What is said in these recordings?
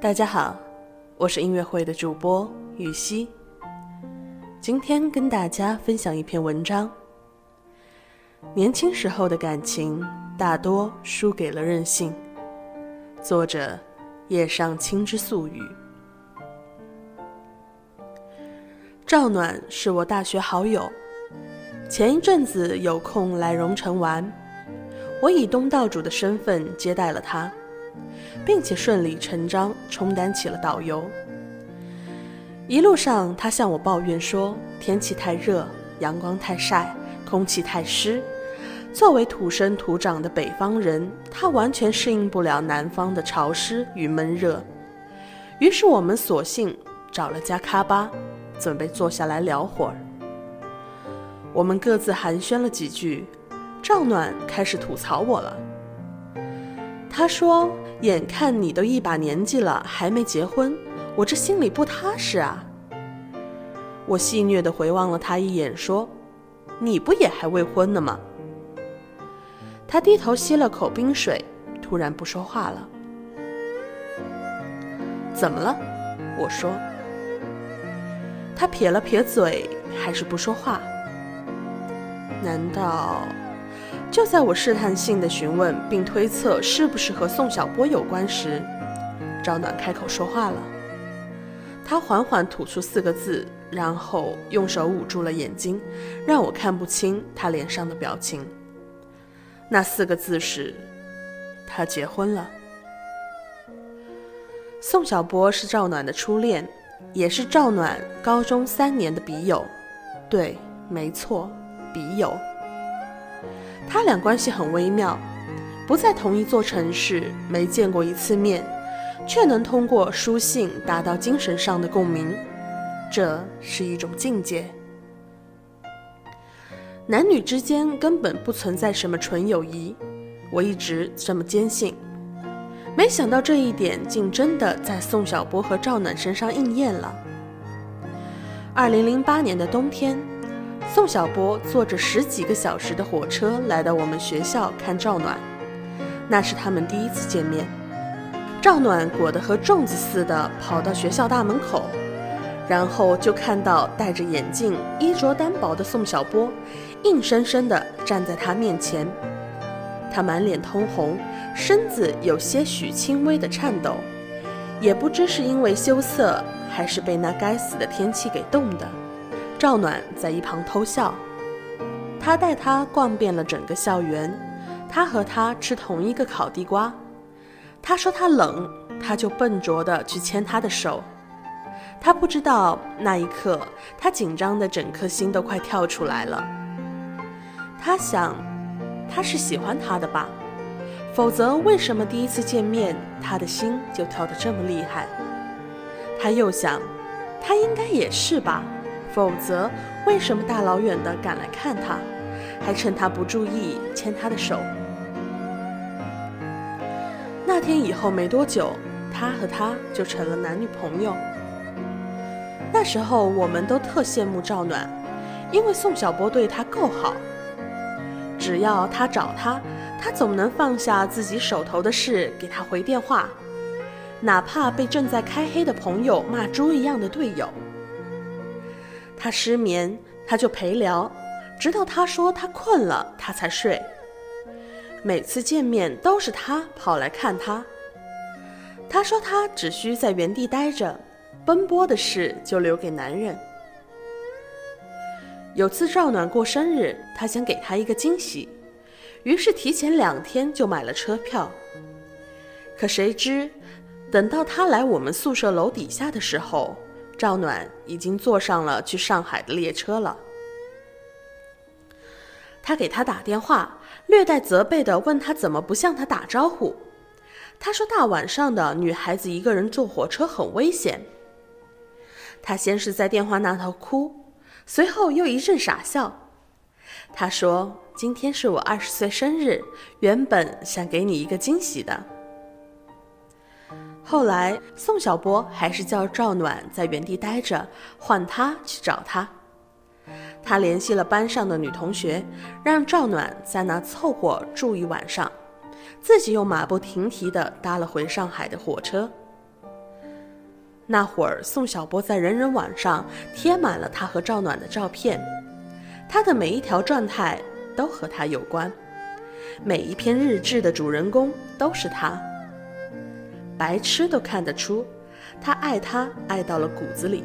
大家好，我是音乐会的主播雨熙。今天跟大家分享一篇文章。年轻时候的感情大多输给了任性。作者：叶上青之素语。赵暖是我大学好友，前一阵子有空来荣城玩，我以东道主的身份接待了他。并且顺理成章充当起了导游。一路上，他向我抱怨说天气太热，阳光太晒，空气太湿。作为土生土长的北方人，他完全适应不了南方的潮湿与闷热。于是我们索性找了家咖吧，准备坐下来聊会儿。我们各自寒暄了几句，赵暖开始吐槽我了。他说。眼看你都一把年纪了，还没结婚，我这心里不踏实啊。我戏谑地回望了他一眼，说：“你不也还未婚呢吗？”他低头吸了口冰水，突然不说话了。怎么了？我说。他撇了撇嘴，还是不说话。难道？就在我试探性的询问并推测是不是和宋小波有关时，赵暖开口说话了。他缓缓吐出四个字，然后用手捂住了眼睛，让我看不清他脸上的表情。那四个字是：他结婚了。宋小波是赵暖的初恋，也是赵暖高中三年的笔友。对，没错，笔友。他俩关系很微妙，不在同一座城市，没见过一次面，却能通过书信达到精神上的共鸣，这是一种境界。男女之间根本不存在什么纯友谊，我一直这么坚信。没想到这一点竟真的在宋小波和赵暖身上应验了。二零零八年的冬天。宋小波坐着十几个小时的火车来到我们学校看赵暖，那是他们第一次见面。赵暖裹得和粽子似的跑到学校大门口，然后就看到戴着眼镜、衣着单薄的宋小波，硬生生地站在他面前。他满脸通红，身子有些许轻微的颤抖，也不知是因为羞涩，还是被那该死的天气给冻的。赵暖在一旁偷笑，他带他逛遍了整个校园，他和他吃同一个烤地瓜。他说他冷，他就笨拙地去牵他的手。他不知道那一刻，他紧张的整颗心都快跳出来了。他想，他是喜欢他的吧？否则为什么第一次见面，他的心就跳得这么厉害？他又想，他应该也是吧？否则，为什么大老远的赶来看他，还趁他不注意牵他的手？那天以后没多久，他和他就成了男女朋友。那时候我们都特羡慕赵暖，因为宋小波对他够好，只要他找他，他总能放下自己手头的事给他回电话，哪怕被正在开黑的朋友骂猪一样的队友。他失眠，他就陪聊，直到他说他困了，他才睡。每次见面都是他跑来看他。他说他只需在原地待着，奔波的事就留给男人。有次赵暖过生日，他想给他一个惊喜，于是提前两天就买了车票。可谁知，等到他来我们宿舍楼底下的时候。赵暖已经坐上了去上海的列车了。他给他打电话，略带责备的问他怎么不向他打招呼。他说大晚上的女孩子一个人坐火车很危险。他先是在电话那头哭，随后又一阵傻笑。他说今天是我二十岁生日，原本想给你一个惊喜的。后来，宋小波还是叫赵暖在原地待着，换他去找他。他联系了班上的女同学，让赵暖在那凑合住一晚上，自己又马不停蹄地搭了回上海的火车。那会儿，宋小波在人人网上贴满了他和赵暖的照片，他的每一条状态都和他有关，每一篇日志的主人公都是他。白痴都看得出，他爱他爱到了骨子里。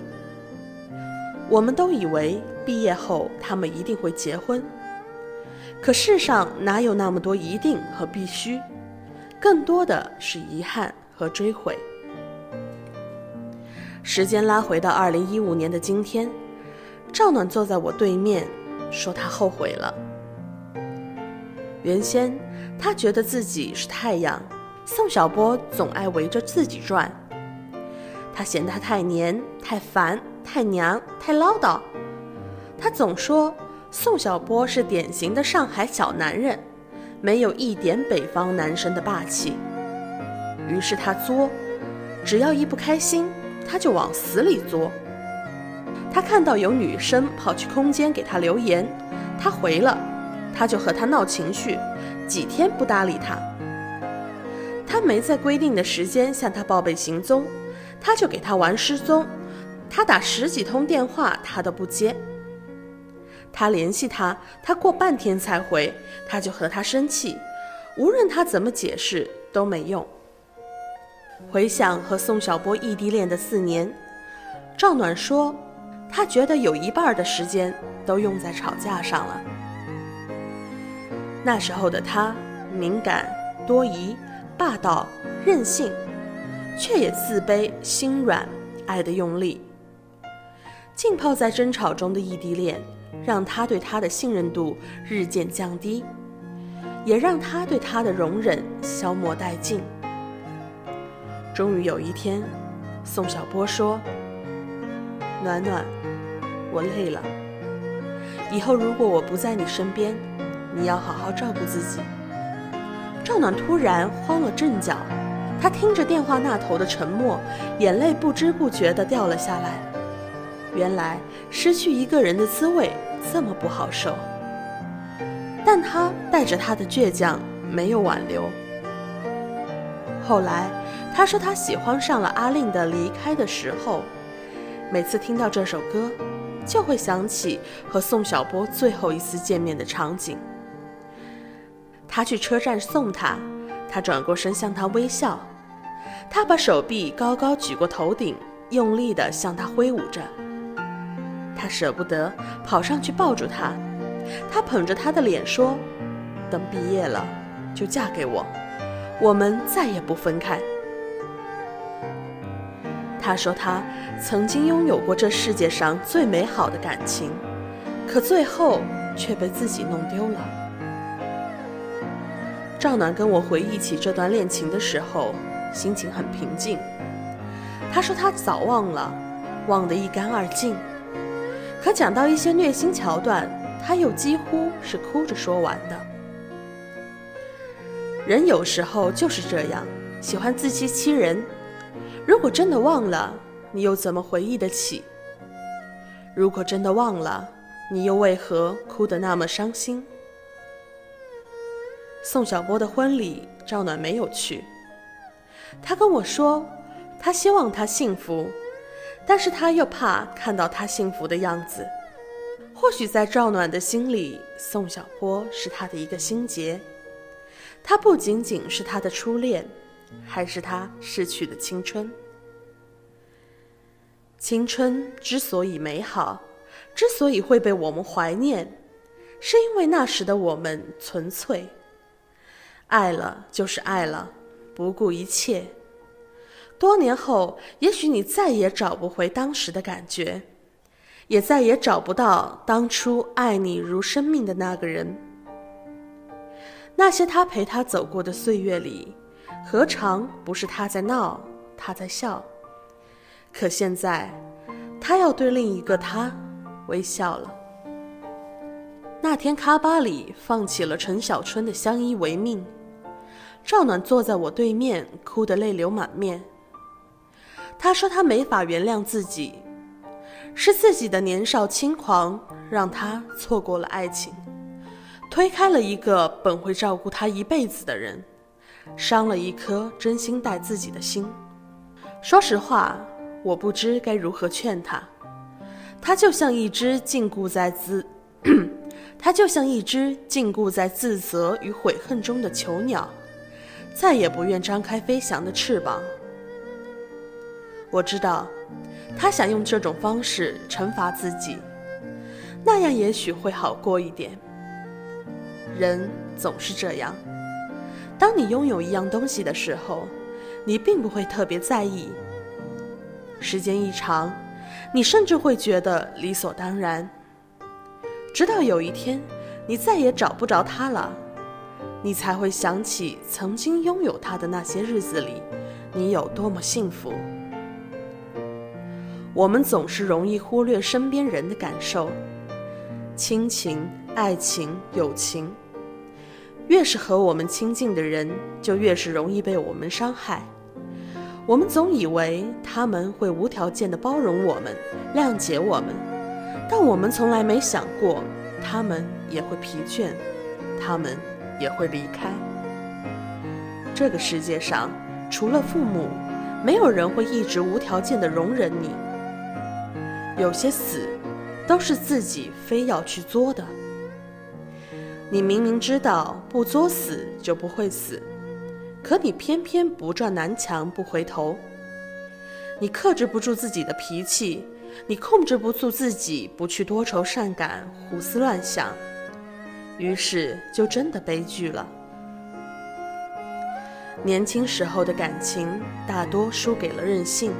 我们都以为毕业后他们一定会结婚，可世上哪有那么多一定和必须？更多的是遗憾和追悔。时间拉回到二零一五年的今天，赵暖坐在我对面，说他后悔了。原先他觉得自己是太阳，宋小波总爱围着自己转。他嫌他太黏、太烦、太娘、太唠叨。他总说宋小波是典型的上海小男人，没有一点北方男生的霸气。于是他作，只要一不开心。他就往死里作。他看到有女生跑去空间给他留言，他回了，他就和他闹情绪，几天不搭理他。他没在规定的时间向他报备行踪，他就给他玩失踪。他打十几通电话，他都不接。他联系他，他过半天才回，他就和他生气，无论他怎么解释都没用。回想和宋小波异地恋的四年，赵暖说，他觉得有一半的时间都用在吵架上了。那时候的他敏感、多疑、霸道、任性，却也自卑、心软、爱得用力。浸泡在争吵中的异地恋，让他对他的信任度日渐降低，也让他对他的容忍消磨殆尽。终于有一天，宋小波说：“暖暖，我累了。以后如果我不在你身边，你要好好照顾自己。”赵暖突然慌了阵脚，他听着电话那头的沉默，眼泪不知不觉地掉了下来。原来失去一个人的滋味这么不好受，但他带着他的倔强，没有挽留。后来。他说他喜欢上了阿令的《离开的时候》，每次听到这首歌，就会想起和宋小波最后一次见面的场景。他去车站送他，他转过身向他微笑，他把手臂高高举过头顶，用力地向他挥舞着。他舍不得跑上去抱住他，他捧着他的脸说：“等毕业了，就嫁给我，我们再也不分开。”他说他曾经拥有过这世界上最美好的感情，可最后却被自己弄丢了。赵暖跟我回忆起这段恋情的时候，心情很平静。他说他早忘了，忘得一干二净。可讲到一些虐心桥段，他又几乎是哭着说完的。人有时候就是这样，喜欢自欺欺人。如果真的忘了，你又怎么回忆得起？如果真的忘了，你又为何哭得那么伤心？宋小波的婚礼，赵暖没有去。他跟我说，他希望他幸福，但是他又怕看到他幸福的样子。或许在赵暖的心里，宋小波是他的一个心结，他不仅仅是他的初恋。还是他逝去的青春。青春之所以美好，之所以会被我们怀念，是因为那时的我们纯粹。爱了就是爱了，不顾一切。多年后，也许你再也找不回当时的感觉，也再也找不到当初爱你如生命的那个人。那些他陪他走过的岁月里。何尝不是他在闹，他在笑？可现在，他要对另一个他微笑了。那天咖吧里放起了陈小春的《相依为命》，赵暖坐在我对面，哭得泪流满面。他说他没法原谅自己，是自己的年少轻狂让他错过了爱情，推开了一个本会照顾他一辈子的人，伤了一颗真心待自己的心。说实话，我不知该如何劝他。他就像一只禁锢在自，他就像一只禁锢在自责与悔恨中的囚鸟，再也不愿张开飞翔的翅膀。我知道，他想用这种方式惩罚自己，那样也许会好过一点。人总是这样，当你拥有一样东西的时候，你并不会特别在意。时间一长，你甚至会觉得理所当然。直到有一天，你再也找不着它了，你才会想起曾经拥有它的那些日子里，你有多么幸福。我们总是容易忽略身边人的感受，亲情、爱情、友情，越是和我们亲近的人，就越是容易被我们伤害。我们总以为他们会无条件的包容我们、谅解我们，但我们从来没想过，他们也会疲倦，他们也会离开。这个世界上，除了父母，没有人会一直无条件的容忍你。有些死，都是自己非要去作的。你明明知道不作死就不会死，可你偏偏不撞南墙不回头。你克制不住自己的脾气，你控制不住自己不去多愁善感、胡思乱想，于是就真的悲剧了。年轻时候的感情，大多输给了任性。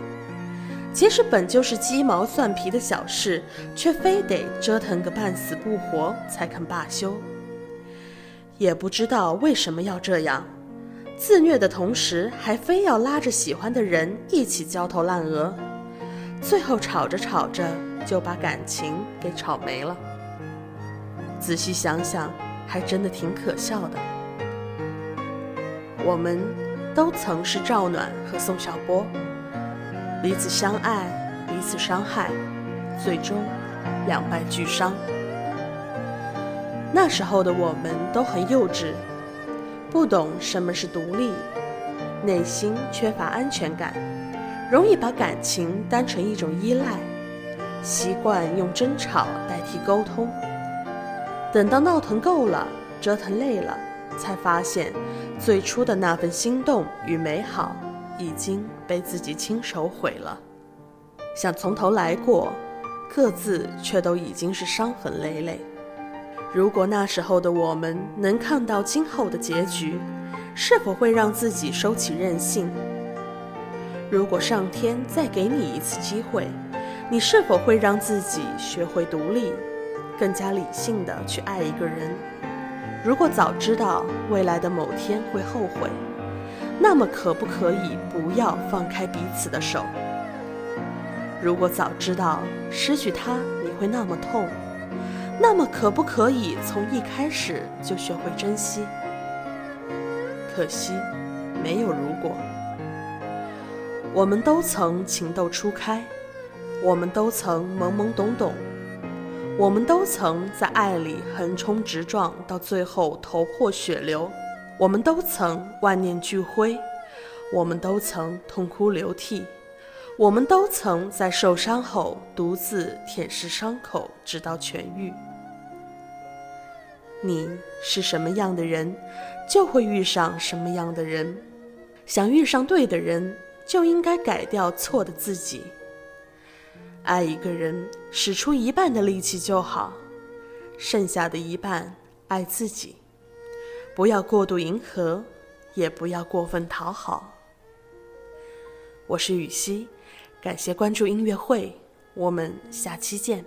即使本就是鸡毛蒜皮的小事，却非得折腾个半死不活才肯罢休。也不知道为什么要这样，自虐的同时还非要拉着喜欢的人一起焦头烂额，最后吵着吵着就把感情给吵没了。仔细想想，还真的挺可笑的。我们都曾是赵暖和宋小波。彼此相爱，彼此伤害，最终两败俱伤。那时候的我们都很幼稚，不懂什么是独立，内心缺乏安全感，容易把感情当成一种依赖，习惯用争吵代替沟通。等到闹腾够了，折腾累了，才发现最初的那份心动与美好。已经被自己亲手毁了，想从头来过，各自却都已经是伤痕累累。如果那时候的我们能看到今后的结局，是否会让自己收起任性？如果上天再给你一次机会，你是否会让自己学会独立，更加理性的去爱一个人？如果早知道未来的某天会后悔。那么，可不可以不要放开彼此的手？如果早知道失去他你会那么痛，那么可不可以从一开始就学会珍惜？可惜，没有如果。我们都曾情窦初开，我们都曾懵懵懂懂，我们都曾在爱里横冲直撞，到最后头破血流。我们都曾万念俱灰，我们都曾痛哭流涕，我们都曾在受伤后独自舔舐伤口，直到痊愈。你是什么样的人，就会遇上什么样的人。想遇上对的人，就应该改掉错的自己。爱一个人，使出一半的力气就好，剩下的一半爱自己。不要过度迎合，也不要过分讨好。我是雨熙，感谢关注音乐会，我们下期见。